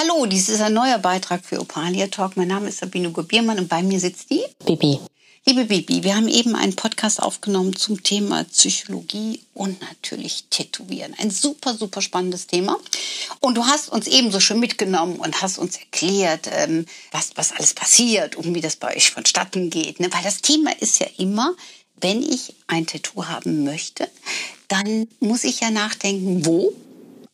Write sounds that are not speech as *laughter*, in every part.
Hallo, dies ist ein neuer Beitrag für Opalia Talk. Mein Name ist Sabine Gobiermann und bei mir sitzt die Bibi. Liebe Bibi, wir haben eben einen Podcast aufgenommen zum Thema Psychologie und natürlich Tätowieren. Ein super, super spannendes Thema. Und du hast uns ebenso schon mitgenommen und hast uns erklärt, ähm, was, was alles passiert und wie das bei euch vonstatten geht. Ne? Weil das Thema ist ja immer, wenn ich ein Tattoo haben möchte, dann muss ich ja nachdenken, wo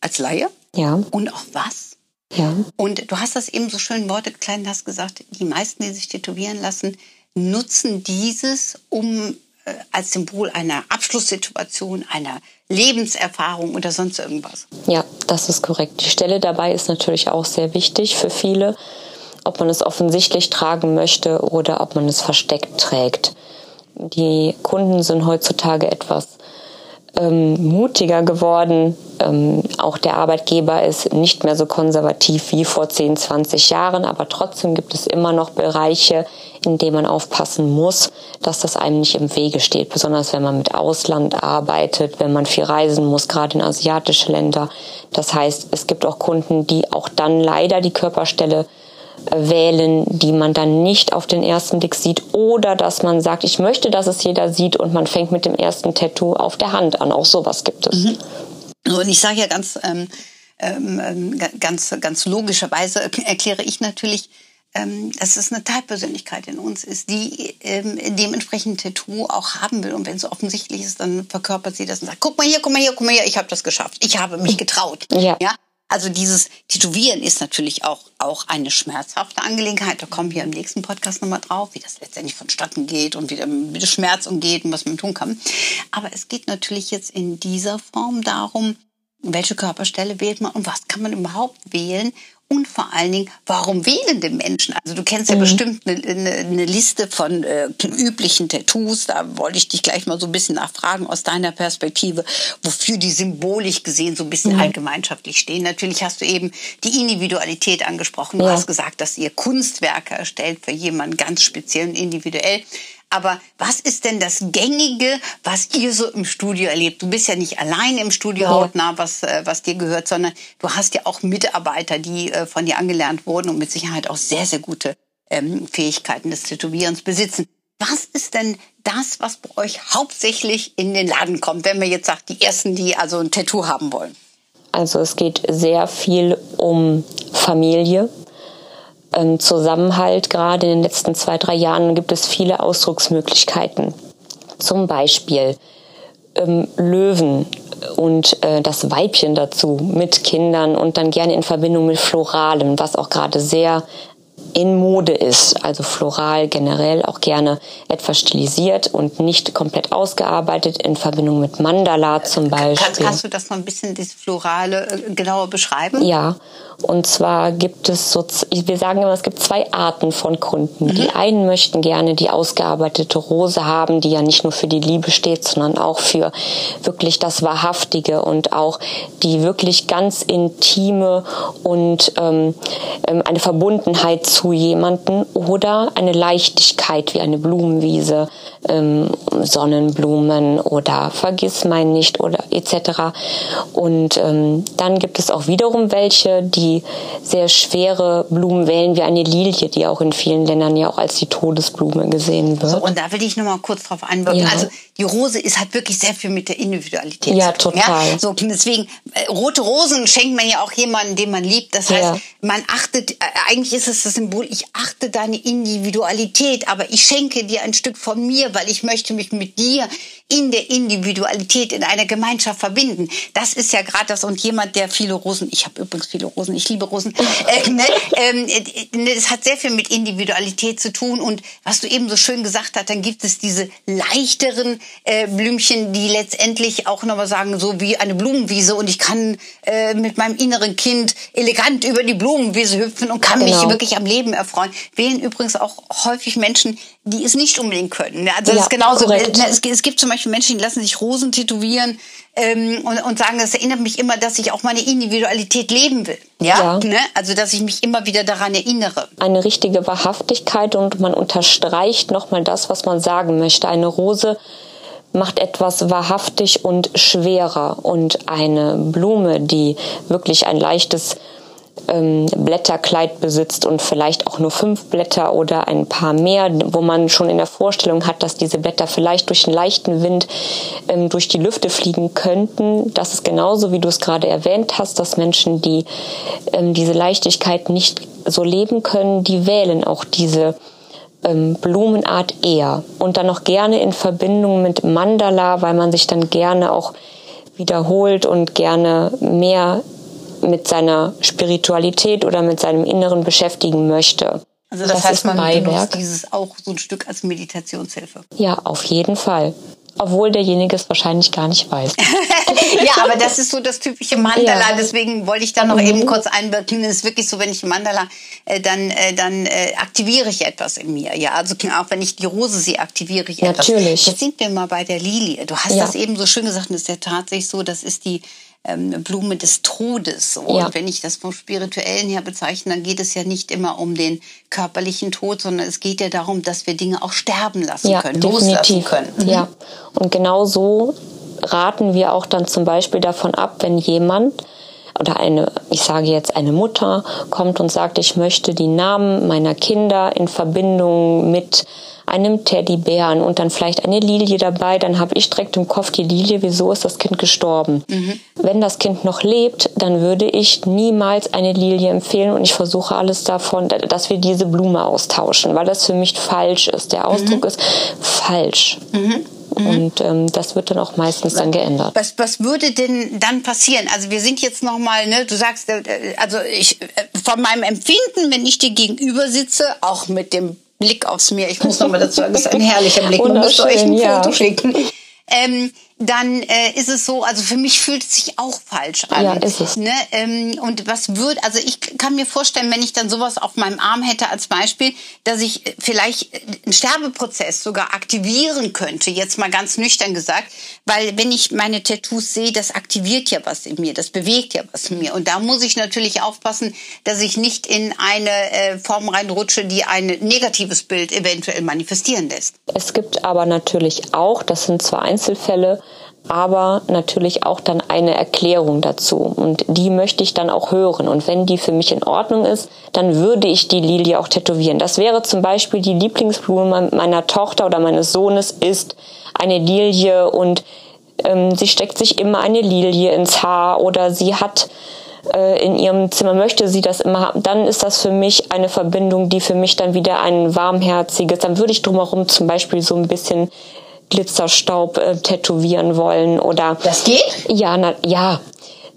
als Laie Ja. und auch was Ja. und du hast das eben so schön Worte klein hast gesagt, die meisten, die sich tätowieren lassen, nutzen dieses, um äh, als Symbol einer Abschlusssituation, einer Lebenserfahrung oder sonst irgendwas. Ja, das ist korrekt. Die Stelle dabei ist natürlich auch sehr wichtig für viele, ob man es offensichtlich tragen möchte oder ob man es versteckt trägt. Die Kunden sind heutzutage etwas ähm, mutiger geworden. Ähm, auch der Arbeitgeber ist nicht mehr so konservativ wie vor 10, 20 Jahren, aber trotzdem gibt es immer noch Bereiche, in denen man aufpassen muss, dass das einem nicht im Wege steht, besonders wenn man mit Ausland arbeitet, wenn man viel reisen muss, gerade in asiatische Länder. Das heißt, es gibt auch Kunden, die auch dann leider die Körperstelle wählen, die man dann nicht auf den ersten Blick sieht oder dass man sagt, ich möchte, dass es jeder sieht und man fängt mit dem ersten Tattoo auf der Hand an. Auch sowas gibt es. So, Und ich sage ja ganz, ähm, ähm, ähm, ga- ganz, ganz logischerweise erkläre ich natürlich, ähm, dass es eine Teilpersönlichkeit in uns ist, die ähm, dementsprechend ein Tattoo auch haben will. Und wenn es offensichtlich ist, dann verkörpert sie das und sagt, guck mal hier, guck mal hier, guck mal hier, ich habe das geschafft. Ich habe mich getraut. Ja. ja? Also dieses Tätowieren ist natürlich auch, auch eine schmerzhafte Angelegenheit. Da kommen wir im nächsten Podcast nochmal drauf, wie das letztendlich vonstatten geht und wie der, der Schmerz umgeht und was man tun kann. Aber es geht natürlich jetzt in dieser Form darum, welche Körperstelle wählt man und was kann man überhaupt wählen und vor allen Dingen, warum wählen die Menschen? Also du kennst ja bestimmt eine, eine, eine Liste von äh, üblichen Tattoos. Da wollte ich dich gleich mal so ein bisschen nachfragen aus deiner Perspektive, wofür die symbolisch gesehen so ein bisschen allgemeinschaftlich stehen. Natürlich hast du eben die Individualität angesprochen. Du Ja. hast gesagt, dass ihr Kunstwerke erstellt für jemanden ganz speziell und individuell. Aber was ist denn das Gängige, was ihr so im Studio erlebt? Du bist ja nicht allein im Studio Ja. hautnah, was, äh, was dir gehört, sondern du hast ja auch Mitarbeiter, die äh, von dir angelernt wurden und mit Sicherheit auch sehr, sehr gute ähm, Fähigkeiten des Tätowierens besitzen. Was ist denn das, was bei euch hauptsächlich in den Laden kommt, wenn wir jetzt sagt, die Ersten, die also ein Tattoo haben wollen? Also es geht sehr viel um Familie, ähm, Zusammenhalt. Gerade in den letzten zwei, drei Jahren gibt es viele Ausdrucksmöglichkeiten. Zum Beispiel ähm, Löwen und äh, das Weibchen dazu mit Kindern und dann gerne in Verbindung mit Floralem, was auch gerade sehr in Mode ist, also floral generell auch gerne etwas stilisiert und nicht komplett ausgearbeitet in Verbindung mit Mandala zum Beispiel. Kannst, kannst du das noch ein bisschen, das Florale, äh, genauer beschreiben? Ja, und zwar gibt es so, wir sagen immer, es gibt zwei Arten von Kunden. Die einen möchten gerne die ausgearbeitete Rose haben, die ja nicht nur für die Liebe steht, sondern auch für wirklich das Wahrhaftige und auch die wirklich ganz intime und ähm, ähm, eine Verbundenheit zu jemanden oder eine Leichtigkeit wie eine Blumenwiese, ähm, Sonnenblumen oder Vergissmeinnicht oder etc. Und ähm, dann gibt es auch wiederum welche, die sehr schwere Blumen wählen, wie eine Lilie, die auch in vielen Ländern ja auch als die Todesblume gesehen wird. So, und da will ich noch mal kurz drauf einwirken. Ja. Also die Rose ist halt wirklich sehr viel mit der Individualität Ja, zu tun. total. Ja? So, deswegen, äh, rote Rosen schenkt man ja auch jemandem, den man liebt. Das heißt, Ja. man achtet, äh, eigentlich ist es das Symbol, ich achte deine Individualität, aber ich schenke dir ein Stück von mir, weil ich möchte mich mit dir in der Individualität in einer Gemeinschaft verbinden. Das ist ja gerade das und jemand, der viele Rosen, ich habe übrigens viele Rosen, ich liebe Rosen, äh, ne, ähm, äh, ne, das hat sehr viel mit Individualität zu tun und was du eben so schön gesagt hast, dann gibt es diese leichteren äh, Blümchen, die letztendlich auch nochmal sagen, so wie eine Blumenwiese und ich kann äh, mit meinem inneren Kind elegant über die Blumenwiese hüpfen und kann mich Genau. wirklich am Leben erfreuen, wählen übrigens auch häufig Menschen, die es nicht unbedingt können. Also das Ja, ist genauso. korrekt. Ne, Es, es gibt zum Beispiel Menschen, die lassen sich Rosen tätowieren ähm, und, und sagen, das erinnert mich immer, dass ich auch meine Individualität leben will. Ja. Ja. Ne? Also dass ich mich immer wieder daran erinnere. eine richtige Wahrhaftigkeit und man unterstreicht nochmal das, was man sagen möchte. Eine Rose macht etwas wahrhaftig und schwerer und eine Blume, die wirklich ein leichtes ähm, Blätterkleid besitzt und vielleicht auch nur fünf Blätter oder ein paar mehr, wo man schon in der Vorstellung hat, dass diese Blätter vielleicht durch einen leichten Wind ähm, durch die Lüfte fliegen könnten. Das ist genauso, wie du es gerade erwähnt hast, dass Menschen, die ähm, diese Leichtigkeit nicht so leben können, die wählen auch diese ähm, Blumenart eher. Und dann noch gerne in Verbindung mit Mandala, weil man sich dann gerne auch wiederholt und gerne mehr mit seiner Spiritualität oder mit seinem Inneren beschäftigen möchte. Also das, heißt, ist ein man benutzt dieses auch so ein Stück als Meditationshilfe. Ja, auf jeden Fall. Obwohl derjenige es wahrscheinlich gar nicht weiß. *laughs* ja, aber das ist so das typische Mandala. Ja. Deswegen wollte ich da noch Mhm. eben kurz einwirken. Es ist wirklich so, wenn ich Mandala, äh, dann, äh, dann äh, aktiviere ich etwas in mir. Ja, also auch wenn ich die Rose sehe, aktiviere ich etwas. Natürlich. Jetzt sind wir mal bei der Lilie. Du hast Ja. das eben so schön gesagt. Und es ist ja tatsächlich so, das ist die ähm, Blume des Todes. Und Ja. wenn ich das vom Spirituellen her bezeichne, dann geht es ja nicht immer um den körperlichen Tod, sondern es geht ja darum, dass wir Dinge auch sterben lassen Ja, können, loslassen definitiv. können. Mhm. Ja, und genau so raten wir auch dann zum Beispiel davon ab, wenn jemand oder eine, ich sage jetzt eine Mutter kommt und sagt, ich möchte die Namen meiner Kinder in Verbindung mit einem Teddybären und dann vielleicht eine Lilie dabei, dann habe ich direkt im Kopf die Lilie, wieso ist das Kind gestorben? Wenn das Kind noch lebt, dann würde ich niemals eine Lilie empfehlen und ich versuche alles davon, dass wir diese Blume austauschen, weil das für mich falsch ist. Der Ausdruck ist falsch. Und ähm, das wird dann auch meistens dann geändert. Was, was würde denn dann passieren? Also wir sind jetzt noch mal, ne, du sagst, äh, also ich äh, von meinem Empfinden, wenn ich dir gegenüber sitze, auch mit dem Blick aufs Meer, ich muss noch mal *laughs* dazu sagen, das ist ein herrlicher Blick, man müsste euch ein Wunderschön, ja. Foto schicken. Ähm, dann äh, ist es so, also für mich fühlt es sich auch falsch an. Ja, ist es. Ne? Ähm, und was würde, also ich kann mir vorstellen, wenn ich dann sowas auf meinem Arm hätte als Beispiel, dass ich vielleicht einen Sterbeprozess sogar aktivieren könnte, jetzt mal ganz nüchtern gesagt, weil wenn ich meine Tattoos sehe, das aktiviert ja was in mir, das bewegt ja was in mir. Und da muss ich natürlich aufpassen, dass ich nicht in eine äh, Form reinrutsche, die ein negatives Bild eventuell manifestieren lässt. Es gibt aber natürlich auch, das sind zwar Einzelfälle, aber natürlich auch dann eine Erklärung dazu. Und die möchte ich dann auch hören. Und wenn die für mich in Ordnung ist, dann würde ich die Lilie auch tätowieren. Das wäre zum Beispiel die Lieblingsblume meiner Tochter oder meines Sohnes ist eine Lilie und ähm, sie steckt sich immer eine Lilie ins Haar oder sie hat äh, in ihrem Zimmer möchte sie das immer haben, dann ist das für mich eine Verbindung, die für mich dann wieder ein warmherziges, dann würde ich drumherum zum Beispiel so ein bisschen Glitzerstaub äh, tätowieren wollen oder Das geht? ja, na, ja,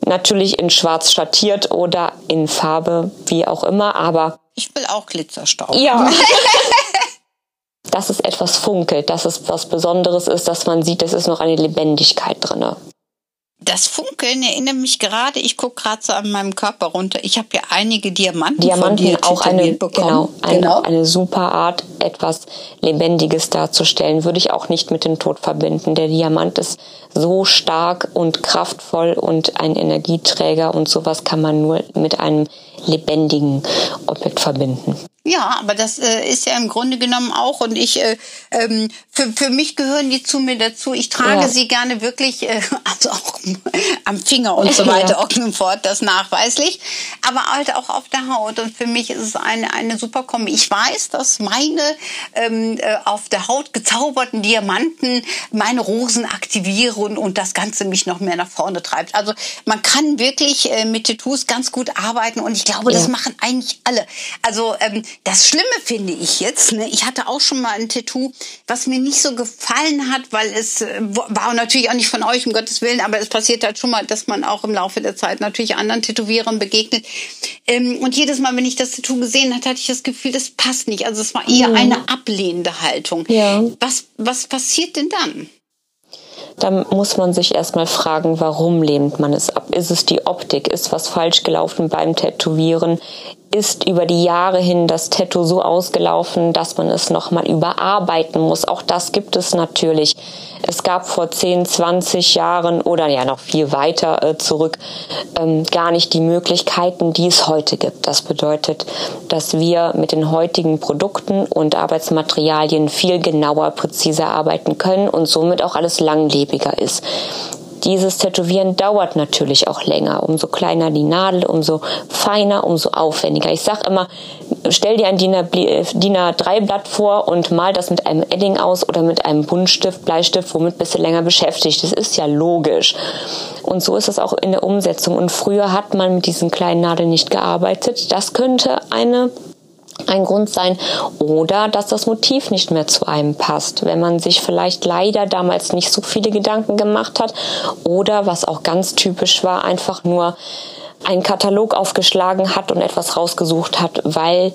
natürlich in schwarz schattiert oder in Farbe, wie auch immer, aber Ich will auch Glitzerstaub. ja. *laughs* dass es etwas funkelt, dass es was Besonderes ist, dass man sieht, es ist noch eine Lebendigkeit drinne. Das Funkeln erinnert mich gerade, ich gucke gerade so an meinem Körper runter. Ich habe ja einige Diamanten, von Diamanten dir auch eine, bekommen. genau, eine, eine super Art, etwas Lebendiges darzustellen. Würde ich auch nicht mit dem Tod verbinden. Der Diamant ist so stark und kraftvoll und ein Energieträger und sowas kann man nur mit einem lebendigen Objekt verbinden. Ja, aber das äh, ist ja im Grunde genommen auch und ich äh, ähm, für, für mich gehören die zu mir dazu. Ich trage Ja. sie gerne wirklich, äh, *laughs* also auch am Finger und so weiter, Ja. und fort, das nachweislich, aber halt auch auf der Haut. Und für mich ist es eine eine super Kombi. Ich weiß, dass meine ähm, äh, auf der Haut gezauberten Diamanten meine Rosen aktivieren und das Ganze mich noch mehr nach vorne treibt. Also man kann wirklich äh, mit Tattoos ganz gut arbeiten und ich glaube, das Ja. machen eigentlich alle. Also ähm, das Schlimme finde ich jetzt, ne, ich hatte auch schon mal ein Tattoo, was mir nicht so gefallen hat, weil es äh, war natürlich auch nicht von euch, um Gottes Willen, aber es passiert halt schon mal, dass man auch im Laufe der Zeit natürlich anderen Tätowierern begegnet. Ähm, und jedes Mal, wenn ich das Tattoo gesehen hatte, hatte ich das Gefühl, das passt nicht. Also es war eher eine ablehnende Haltung. Ja. Was, was passiert denn dann? Da muss man sich erstmal fragen, warum lehnt man es ab? Ist es die Optik? Ist was falsch gelaufen beim Tätowieren? Ist über die Jahre hin das Tattoo so ausgelaufen, dass man es nochmal überarbeiten muss. Auch das gibt es natürlich. Es gab vor 10, 20 Jahren oder ja noch viel weiter äh, zurück ähm, gar nicht die Möglichkeiten, die es heute gibt. Das bedeutet, dass wir mit den heutigen Produkten und Arbeitsmaterialien viel genauer, präziser arbeiten können und somit auch alles langlebiger ist dieses Tätowieren dauert natürlich auch länger. Umso kleiner die Nadel, umso feiner, umso aufwendiger. Ich sage immer, stell dir ein DIN A3-Blatt vor und mal das mit einem Edding aus oder mit einem Buntstift, Bleistift, womit bist du länger beschäftigt. Das ist ja logisch. Und so ist es auch in der Umsetzung. Und früher hat man mit diesen kleinen Nadeln nicht gearbeitet. Das könnte eine ein Grund sein oder dass das Motiv nicht mehr zu einem passt, wenn man sich vielleicht leider damals nicht so viele Gedanken gemacht hat oder was auch ganz typisch war, einfach nur einen Katalog aufgeschlagen hat und etwas rausgesucht hat, weil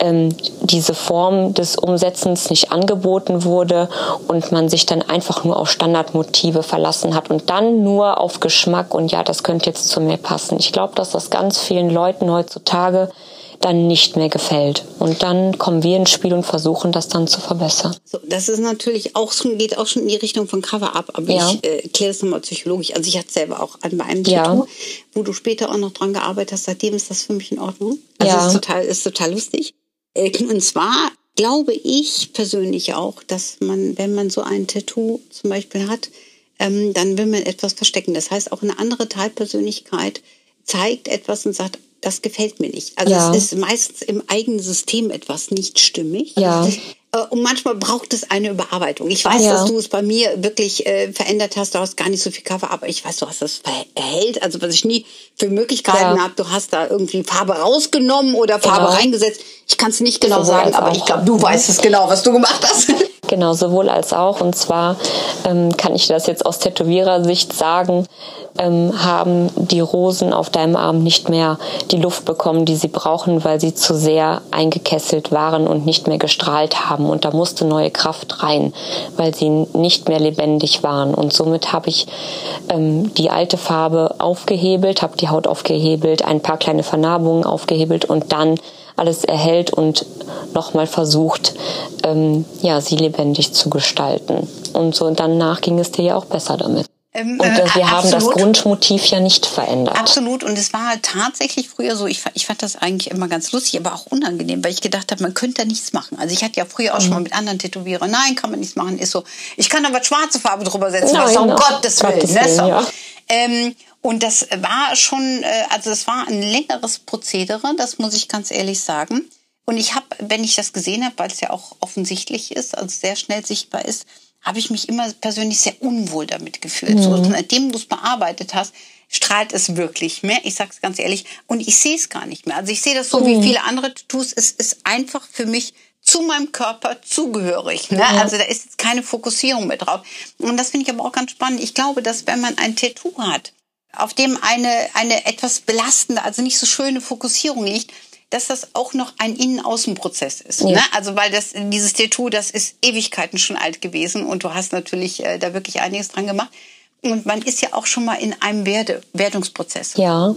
ähm, diese Form des Umsetzens nicht angeboten wurde und man sich dann einfach nur auf Standardmotive verlassen hat und dann nur auf Geschmack und ja, das könnte jetzt zu mir passen. Ich glaube, dass das ganz vielen Leuten heutzutage dann nicht mehr gefällt. Und dann kommen wir ins Spiel und versuchen, das dann zu verbessern. So, das ist natürlich auch schon, geht auch schon in die Richtung von Cover-Up, aber ja. ich äh, erkläre das nochmal psychologisch. Also ich hatte selber auch an bei einem ja. Tattoo, wo du später auch noch dran gearbeitet hast, seitdem ist das für mich in Ordnung. Also ja. ist total, ist total lustig. Äh, und zwar glaube ich persönlich auch, dass man, wenn man so ein Tattoo zum Beispiel hat, ähm, dann will man etwas verstecken. Das heißt, auch eine andere Teilpersönlichkeit zeigt etwas und sagt, das gefällt mir nicht. Also ja. es ist meistens im eigenen System etwas nicht stimmig. Ja. Äh, und manchmal braucht es eine Überarbeitung. Ich weiß, ja. dass du es bei mir wirklich äh, verändert hast. Du hast gar nicht so viel Cover, aber ich weiß, du hast das verhält. Also was ich nie für Möglichkeiten ja. habe, du hast da irgendwie Farbe rausgenommen oder Farbe genau. reingesetzt. Ich kann es nicht genau sowohl sagen, aber ich glaube, du weißt es genau, was du gemacht hast. Genau, sowohl als auch. Und zwar ähm, kann ich das jetzt aus Tätowierersicht sagen, ähm, haben die Rosen auf deinem Arm nicht mehr die Luft bekommen, die sie brauchen, weil sie zu sehr eingekesselt waren und nicht mehr gestrahlt haben. Und da musste neue Kraft rein, weil sie nicht mehr lebendig waren. Und somit habe ich ähm, die alte Farbe aufgehebelt, habe die Haut aufgehebelt, ein paar kleine Vernarbungen aufgehebelt und dann alles erhält und nochmal versucht, ähm, ja, sie lebendig zu gestalten. Und so danach ging es dir ja auch besser damit. Ähm, und äh, wir haben das Grundmotiv ja nicht verändert. Absolut. Und es war tatsächlich früher so, ich, ich fand das eigentlich immer ganz lustig, aber auch unangenehm, weil ich gedacht habe, man könnte da nichts machen. Also ich hatte ja früher auch mhm. schon mal mit anderen Tätowierern, nein, kann man nichts machen. Ist so, ich kann aber schwarze Farbe drüber setzen, nein, was um Gottes Willen. Gottes Willen ne? ja. ähm, und das war schon, äh, also es war ein längeres Prozedere, das muss ich ganz ehrlich sagen. Und ich habe, wenn ich das gesehen habe, weil es ja auch offensichtlich ist, also sehr schnell sichtbar ist, habe ich mich immer persönlich sehr unwohl damit gefühlt. Mhm. So, nachdem du es bearbeitet hast, strahlt es wirklich mehr. Ich sage es ganz ehrlich. Und ich sehe es gar nicht mehr. Also ich sehe das so mhm. wie viele andere Tattoos. Es ist einfach für mich zu meinem Körper zugehörig. Ne? Ja. Also da ist jetzt keine Fokussierung mehr drauf. Und das finde ich aber auch ganz spannend. Ich glaube, dass wenn man ein Tattoo hat, auf dem eine, eine etwas belastende, also nicht so schöne Fokussierung liegt, dass das auch noch ein Innen-Außen-Prozess ist. Ja. Ne? Also weil das dieses Tattoo, das ist Ewigkeiten schon alt gewesen und du hast natürlich äh, da wirklich einiges dran gemacht. Und man ist ja auch schon mal in einem Werde, Wertungsprozess. Ja.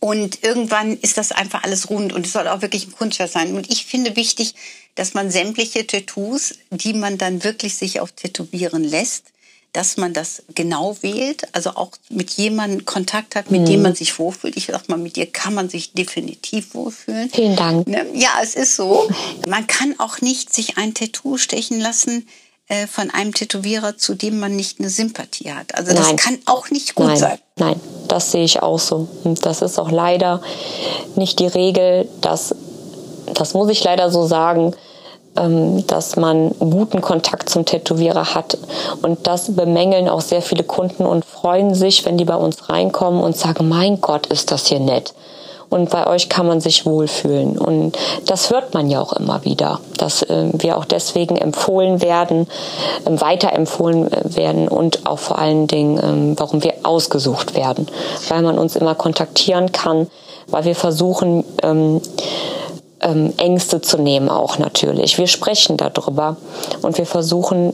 Und irgendwann ist das einfach alles rund und es soll auch wirklich ein Kunstwerk sein. Und ich finde wichtig, dass man sämtliche Tattoos, die man dann wirklich sich auch tätowieren lässt, dass man das genau wählt, also auch mit jemandem Kontakt hat, mit mhm. dem man sich wohlfühlt. Ich sag mal, mit dir kann man sich definitiv wohlfühlen. Vielen Dank. Ne? Ja, es ist so. Man kann auch nicht sich ein Tattoo stechen lassen äh, von einem Tätowierer, zu dem man nicht eine Sympathie hat. Also das Nein. kann auch nicht gut Nein. sein. Nein, das sehe ich auch so. Und das ist auch leider nicht die Regel, dass, das muss ich leider so sagen, dass man guten Kontakt zum Tätowierer hat. Und das bemängeln auch sehr viele Kunden und freuen sich, wenn die bei uns reinkommen und sagen, mein Gott, ist das hier nett. Und bei euch kann man sich wohlfühlen. Und das hört man ja auch immer wieder, dass äh, wir auch deswegen empfohlen werden, äh, weiterempfohlen äh, werden und auch vor allen Dingen, äh, warum wir ausgesucht werden. Weil man uns immer kontaktieren kann, weil wir versuchen, ähm, Ängste zu nehmen auch natürlich. Wir sprechen darüber und wir versuchen,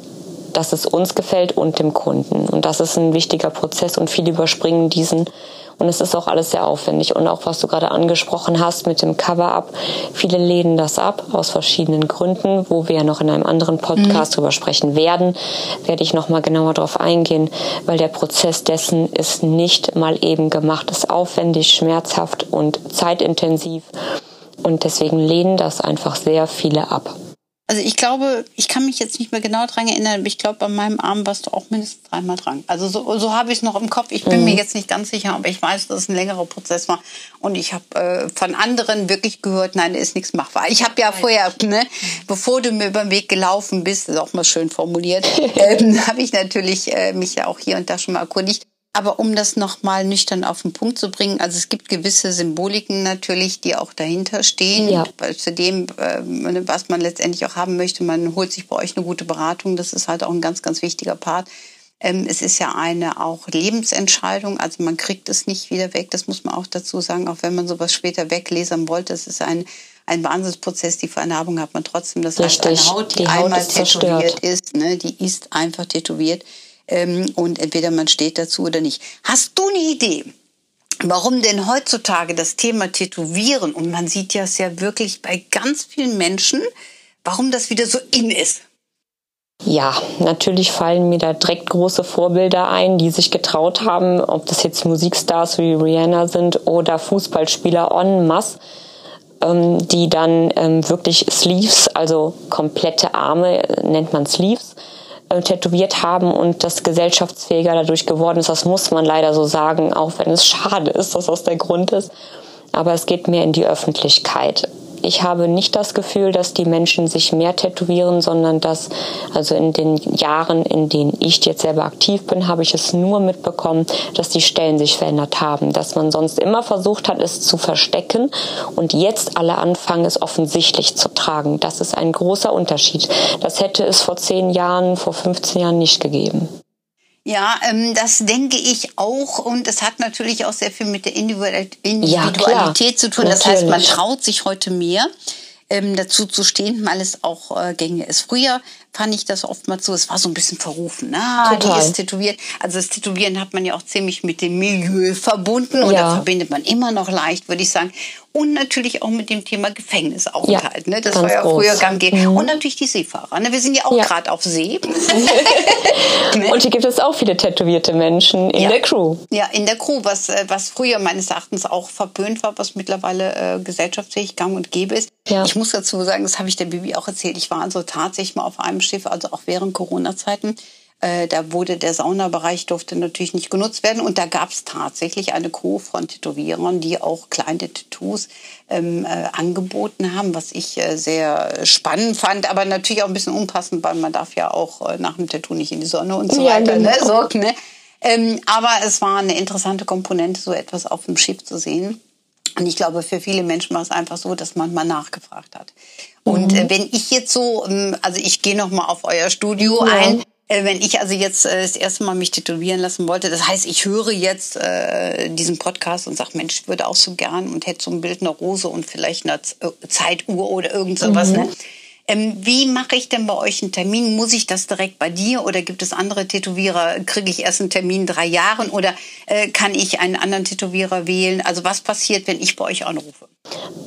dass es uns gefällt und dem Kunden. Und das ist ein wichtiger Prozess und viele überspringen diesen Und es ist auch alles sehr aufwendig. Und auch was du gerade angesprochen hast mit dem Cover-up. Viele lehnen das ab aus verschiedenen Gründen, wo wir ja noch in einem anderen Podcast mhm. drüber sprechen werden, werde ich nochmal genauer darauf eingehen, weil der Prozess dessen ist nicht mal eben gemacht, ist aufwendig, schmerzhaft und zeitintensiv. Und deswegen lehnen das einfach sehr viele ab. Also ich glaube, ich kann mich jetzt nicht mehr genau dran erinnern, aber ich glaube, bei meinem Arm warst du auch mindestens dreimal dran. Also so, so habe ich es noch im Kopf. Ich bin mhm. mir jetzt nicht ganz sicher, aber ich weiß, dass es ein längerer Prozess war. Und ich habe äh, von anderen wirklich gehört, nein, da ist nichts machbar. Ich habe ja vorher, ne, bevor du mir über den Weg gelaufen bist, ist auch mal schön formuliert, *laughs* ähm, habe ich natürlich äh, mich ja auch hier und da schon mal erkundigt. Aber um das nochmal nüchtern auf den Punkt zu bringen, also es gibt gewisse Symboliken natürlich, die auch dahinter stehen. Ja. Zu dem, äh, was man letztendlich auch haben möchte, man holt sich bei euch eine gute Beratung. Das ist halt auch ein ganz, ganz wichtiger Part. Ähm, es ist ja eine auch Lebensentscheidung, also man kriegt es nicht wieder weg. Das muss man auch dazu sagen, auch wenn man sowas später weglesern wollte. Es ist ein ein Wahnsinnsprozess. Die Vernarbung hat man trotzdem. Das heißt, eine Haut, die, die Haut einmal ist tätowiert zerstört. ist, ne, die ist einfach tätowiert ähm, und entweder man steht dazu oder nicht. Hast du eine Idee? Warum denn heutzutage das Thema Tätowieren, und man sieht ja es ja wirklich bei ganz vielen Menschen, warum das wieder so in ist? Ja, natürlich fallen mir da direkt große Vorbilder ein, die sich getraut haben, ob das jetzt Musikstars wie Rihanna sind oder Fußballspieler en masse, ähm, die dann ähm, wirklich Sleeves, also komplette Arme, nennt man Sleeves, äh, tätowiert haben und das gesellschaftsfähiger dadurch geworden ist. Das muss man leider so sagen, auch wenn es schade ist, dass das der Grund ist. Aber es geht mehr in die Öffentlichkeit ich habe nicht das Gefühl, dass die Menschen sich mehr tätowieren, sondern dass, also in den Jahren, in denen ich jetzt selber aktiv bin, habe ich es nur mitbekommen, dass die Stellen sich verändert haben, dass man sonst immer versucht hat, es zu verstecken und jetzt alle anfangen, es offensichtlich zu tragen. Das ist ein großer Unterschied. Das hätte es vor zehn Jahren, vor 15 Jahren nicht gegeben. Ja, ähm, das denke ich auch. Und es hat natürlich auch sehr viel mit der Individualität ja, zu tun. Das heißt, man traut sich heute mehr ähm, dazu zu stehen, weil es auch äh, gänge ist. Früher fand ich das oftmals so, es war so ein bisschen verrufen. Ah, Total. die ist tätowiert. Also das Tätowieren hat man ja auch ziemlich mit dem Milieu verbunden und ja. da verbindet man immer noch leicht, würde ich sagen. Und natürlich auch mit dem Thema Gefängnisaufenthalt. Ja, ne? Das war ja groß. früher gang. Mhm. Und natürlich die Seefahrer. Ne? Wir sind ja auch ja. gerade auf See. *laughs* *laughs* ne? Und hier gibt es auch viele tätowierte Menschen in der Crew. Ja, in der Crew, was, äh, was früher meines Erachtens auch verpönt war, was mittlerweile äh, gesellschaftsfähig gang und gäbe ist. Ich muss dazu sagen, das habe ich der Bibi auch erzählt. Ich war also tatsächlich mal auf einem Schiff, also auch während Corona-Zeiten. Äh, da wurde der Saunabereich durfte natürlich nicht genutzt werden und da gab es tatsächlich eine Crew von Tätowierern, die auch kleine Tattoos ähm, äh, angeboten haben, was ich äh, sehr spannend fand, aber natürlich auch ein bisschen unpassend, weil man darf ja auch äh, nach dem Tattoo nicht in die Sonne und so ja, weiter. Ne? Genau. So, ne? Ähm, aber es war eine interessante Komponente, so etwas auf dem Schiff zu sehen. Und ich glaube, für viele Menschen war es einfach so, dass man mal nachgefragt hat. Und mhm. äh, wenn ich jetzt so, ähm, also ich gehe noch mal auf euer Studio ja. ein. Äh, wenn ich also jetzt äh, das erste Mal mich tätowieren lassen wollte, das heißt, ich höre jetzt diesen Podcast und sage, Mensch, ich würde auch so gern und hätte so ein Bild einer Rose und vielleicht eine Zeituhr oder irgend sowas. Mhm. Ne? Ähm, wie mache ich denn bei euch einen Termin? Muss ich das direkt bei dir oder gibt es andere Tätowierer? Kriege ich erst einen Termin drei Jahren oder äh, kann ich einen anderen Tätowierer wählen? Also was passiert, wenn ich bei euch anrufe?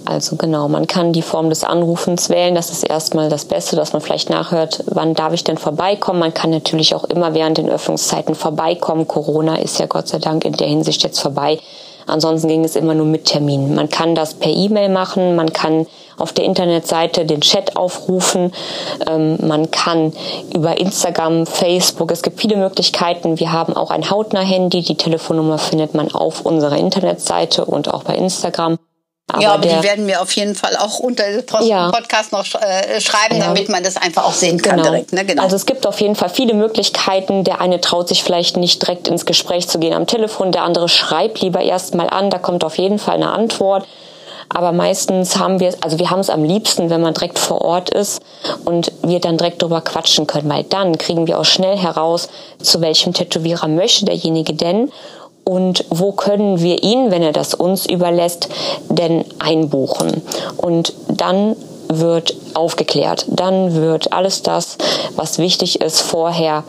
Also genau, man kann die Form des Anrufens wählen. Das ist erstmal das Beste, dass man vielleicht nachhört, wann darf ich denn vorbeikommen. Man kann natürlich auch immer während den Öffnungszeiten vorbeikommen. Corona ist ja Gott sei Dank in der Hinsicht jetzt vorbei. Ansonsten ging es immer nur mit Terminen. Man kann das per E-Mail machen, man kann auf der Internetseite den Chat aufrufen, ähm, man kann über Instagram, Facebook, es gibt viele Möglichkeiten. Wir haben auch ein Hautnah-Handy, die Telefonnummer findet man auf unserer Internetseite und auch bei Instagram. Aber ja, aber der, die werden wir auf jeden Fall auch unter den ja. Podcast noch äh, schreiben, ja. damit man das einfach auch sehen kann genau. direkt. Ne? Genau. Also es gibt auf jeden Fall viele Möglichkeiten. Der eine traut sich vielleicht nicht direkt ins Gespräch zu gehen am Telefon, der andere schreibt lieber erst mal an, da kommt auf jeden Fall eine Antwort. Aber meistens haben wir, also wir haben es am liebsten, wenn man direkt vor Ort ist und wir dann direkt drüber quatschen können, weil dann kriegen wir auch schnell heraus, zu welchem Tätowierer möchte derjenige denn und wo können wir ihn, wenn er das uns überlässt, denn einbuchen. Und dann wird aufgeklärt. Dann wird alles das, was wichtig ist, vorher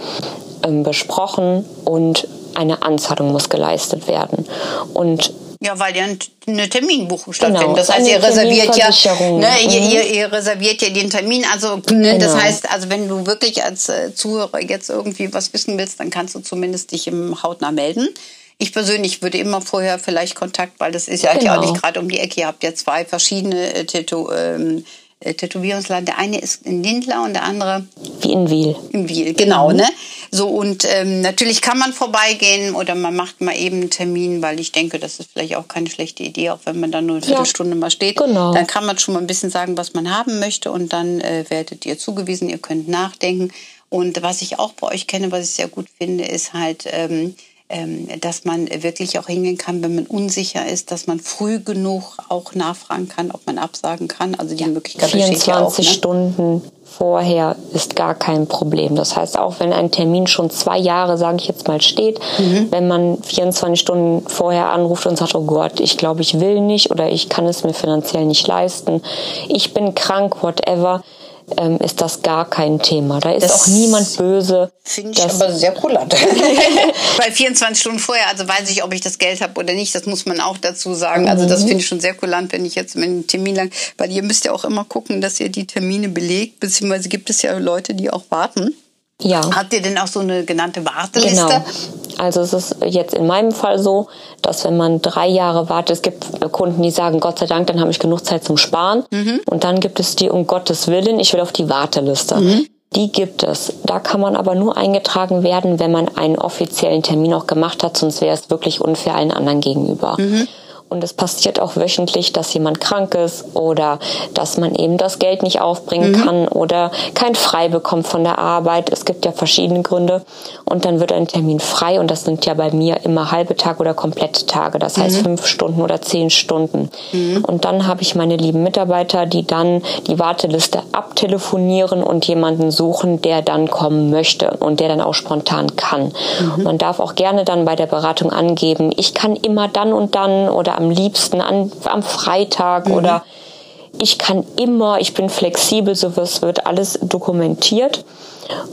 ähm, besprochen und eine Anzahlung muss geleistet werden. Und ja, weil ja eine Terminbuchung stattfindet. Genau, das heißt, ihr reserviert ja, ne, mhm. ihr, ihr, ihr, reserviert ja den Termin. Also ne, genau. das heißt, also wenn du wirklich als äh, Zuhörer jetzt irgendwie was wissen willst, dann kannst du zumindest dich im Hautnah melden. Ich persönlich würde immer vorher vielleicht Kontakt, weil das ist ja genau. auch nicht gerade um die Ecke. Ihr habt ja zwei verschiedene äh, Tattoo, ähm, äh, Tätowierungsland. Der eine ist in Lindler und der andere wie in Wiel. In Wiel, genau, mhm. ne? So und ähm, natürlich kann man vorbeigehen oder man macht mal eben einen Termin, weil ich denke, das ist vielleicht auch keine schlechte Idee, auch wenn man dann nur eine Viertelstunde ja, mal steht. Genau. Dann kann man schon mal ein bisschen sagen, was man haben möchte und dann äh, werdet ihr zugewiesen. Ihr könnt nachdenken. Und was ich auch bei euch kenne, was ich sehr gut finde, ist halt ähm, dass man wirklich auch hingehen kann, wenn man unsicher ist, dass man früh genug auch nachfragen kann, ob man absagen kann. Also die ja, Möglichkeit 24 ja auch, ne? Stunden vorher ist gar kein Problem. Das heißt, auch wenn ein Termin schon zwei Jahre, sage ich jetzt mal, steht, mhm. wenn man 24 Stunden vorher anruft und sagt, oh Gott, ich glaube, ich will nicht oder ich kann es mir finanziell nicht leisten, ich bin krank, whatever, ähm, ist das gar kein Thema. Da ist das auch niemand böse. Finde ich aber sehr kulant. *laughs* Weil 24 Stunden vorher, also weiß ich, ob ich das Geld habe oder nicht, das muss man auch dazu sagen. Also das mhm. finde ich schon sehr kulant, wenn ich jetzt einen Termin lang, weil ihr müsst ja auch immer gucken, dass ihr die Termine belegt, beziehungsweise gibt es ja Leute, die auch warten. Ja. Habt ihr denn auch so eine genannte Warteliste? Genau. Also es ist jetzt in meinem Fall so, dass wenn man drei Jahre wartet, es gibt Kunden, die sagen, Gott sei Dank, dann habe ich genug Zeit zum Sparen. Mhm. Und dann gibt es die, um Gottes Willen, ich will auf die Warteliste. Mhm. Die gibt es. Da kann man aber nur eingetragen werden, wenn man einen offiziellen Termin auch gemacht hat, sonst wäre es wirklich unfair allen anderen gegenüber. Mhm. Und es passiert auch wöchentlich, dass jemand krank ist oder dass man eben das Geld nicht aufbringen mhm. kann oder kein Frei bekommt von der Arbeit. Es gibt ja verschiedene Gründe. Und dann wird ein Termin frei und das sind ja bei mir immer halbe Tage oder komplette Tage. Das heißt mhm. fünf Stunden oder zehn Stunden. Mhm. Und dann habe ich meine lieben Mitarbeiter, die dann die Warteliste abtelefonieren und jemanden suchen, der dann kommen möchte und der dann auch spontan kann. Mhm. Man darf auch gerne dann bei der Beratung angeben, ich kann immer dann und dann oder am liebsten an, am Freitag mhm. oder ich kann immer, ich bin flexibel, so wird alles dokumentiert.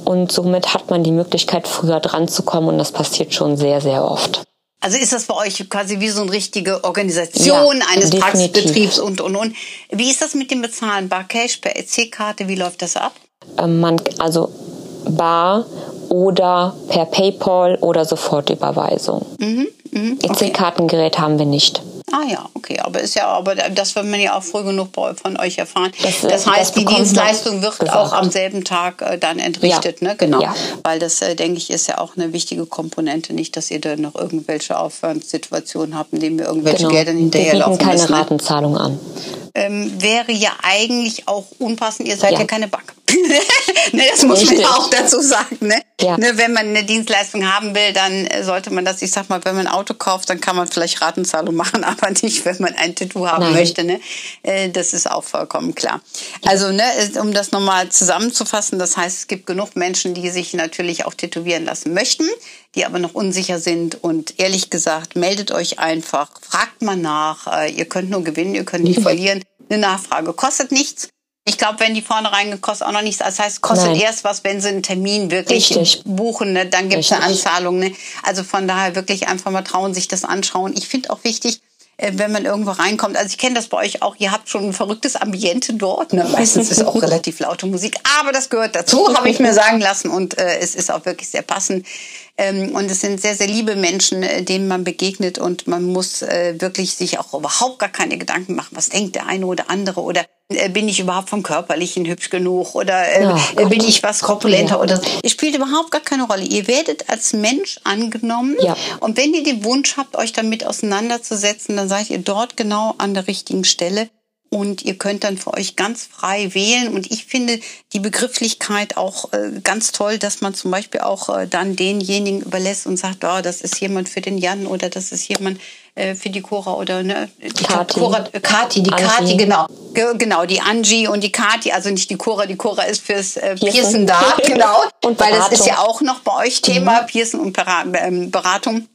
Und somit hat man die Möglichkeit, früher dran zu kommen und das passiert schon sehr, sehr oft. Also ist das bei euch quasi wie so eine richtige Organisation ja, eines definitiv. Praxisbetriebs und, und, und. Wie ist das mit dem Bezahlen? Bar Cash, per EC-Karte, wie läuft das ab? Ähm, man, also Bar oder per PayPal oder Sofortüberweisung. Mhm, mh, okay. EC-Kartengerät haben wir nicht. Ah ja, okay, aber ist ja, aber das wird man ja auch früh genug von euch erfahren. Das, das heißt, das die Dienstleistung wird gesagt. auch am selben Tag äh, dann entrichtet, ja. ne? Genau. Ja. Weil das, äh, denke ich, ist ja auch eine wichtige Komponente, nicht, dass ihr da noch irgendwelche Aufwandssituationen habt, indem wir irgendwelche genau. Gelder hinterherlaufen. Wir keine müssen, ne? Ratenzahlung an ähm, wäre ja eigentlich auch unpassend. Ihr seid ja, ja keine Bank. *laughs* ne, das muss Richtig. man ja auch dazu sagen. Ne? Ja. Ne, wenn man eine Dienstleistung haben will, dann äh, sollte man das, ich sag mal, wenn man ein Auto kauft, dann kann man vielleicht Ratenzahlung machen, *laughs* aber nicht, wenn man ein Tattoo haben Nein. möchte. Ne? Äh, das ist auch vollkommen klar. Also, ne, um das nochmal zusammenzufassen, das heißt, es gibt genug Menschen, die sich natürlich auch tätowieren lassen möchten, die aber noch unsicher sind. Und ehrlich gesagt, meldet euch einfach, fragt mal nach. Äh, ihr könnt nur gewinnen, ihr könnt nicht *laughs* verlieren. Eine Nachfrage kostet nichts. Ich glaube, wenn die vorne reingekostet auch noch nichts. Das heißt, kostet Nein. erst was, wenn sie einen Termin wirklich Richtig. buchen. Ne? Dann gibt es eine Anzahlung. Ne? Also von daher wirklich einfach mal trauen, sich das anschauen. Ich finde auch wichtig, äh, wenn man irgendwo reinkommt. Also ich kenne das bei euch auch. Ihr habt schon ein verrücktes Ambiente dort. Ne? Meistens ist auch *laughs* relativ laute Musik, aber das gehört dazu, *laughs* habe ich mir sagen lassen. Und äh, es ist auch wirklich sehr passend. Ähm, und es sind sehr, sehr liebe Menschen, äh, denen man begegnet und man muss äh, wirklich sich auch überhaupt gar keine Gedanken machen, was denkt der eine oder andere oder bin ich überhaupt vom Körperlichen hübsch genug oder äh, oh, bin ich was korpulenter oder es spielt überhaupt gar keine Rolle. Ihr werdet als Mensch angenommen. Ja. und wenn ihr den Wunsch habt, euch damit auseinanderzusetzen, dann seid ihr dort genau an der richtigen Stelle und ihr könnt dann für euch ganz frei wählen. Und ich finde die Begrifflichkeit auch äh, ganz toll, dass man zum Beispiel auch äh, dann denjenigen überlässt und sagt, oh, das ist jemand für den Jan oder das ist jemand äh, für die Cora oder ne, die Kati, Cora, Kati die Angie. Kati, genau. Genau, die Angie und die Kati, also nicht die Cora, die Cora ist fürs Piercen da, *laughs* genau. und Weil das ist ja auch noch bei euch Thema, mhm. Piercen und ähm, Beratung.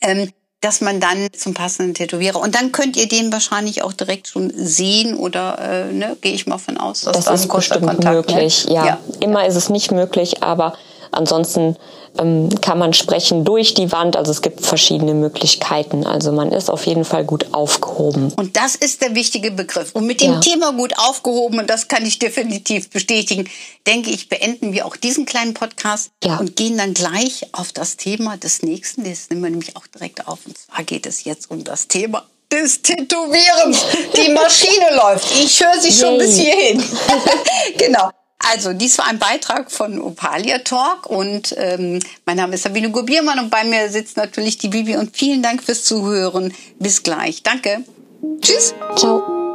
Ähm, dass man dann zum passenden Tätowierer und dann könnt ihr den wahrscheinlich auch direkt schon sehen oder äh, ne, gehe ich mal von aus, dass das ist bestimmt Kontakt, ne? möglich. Ne? Ja. ja. immer ist es nicht möglich, aber ansonsten ähm, kann man sprechen durch die Wand. Also es gibt verschiedene Möglichkeiten. Also man ist auf jeden Fall gut aufgehoben. Und das ist der wichtige Begriff. Und mit dem ja. Thema gut aufgehoben, und das kann ich definitiv bestätigen, denke ich, beenden wir auch diesen kleinen Podcast ja. und gehen dann gleich auf das Thema des nächsten. Das nehmen wir nämlich auch direkt auf. Und zwar geht es jetzt um das Thema des Tätowierens. Die Maschine *laughs* läuft. Ich höre sie schon Yay. bis hierhin. *laughs* genau. Also, dies war ein Beitrag von Opalia Talk und ähm, mein Name ist Sabine Gubiermann und bei mir sitzt natürlich die Bibi und vielen Dank fürs Zuhören. Bis gleich. Danke. Tschüss. Ciao.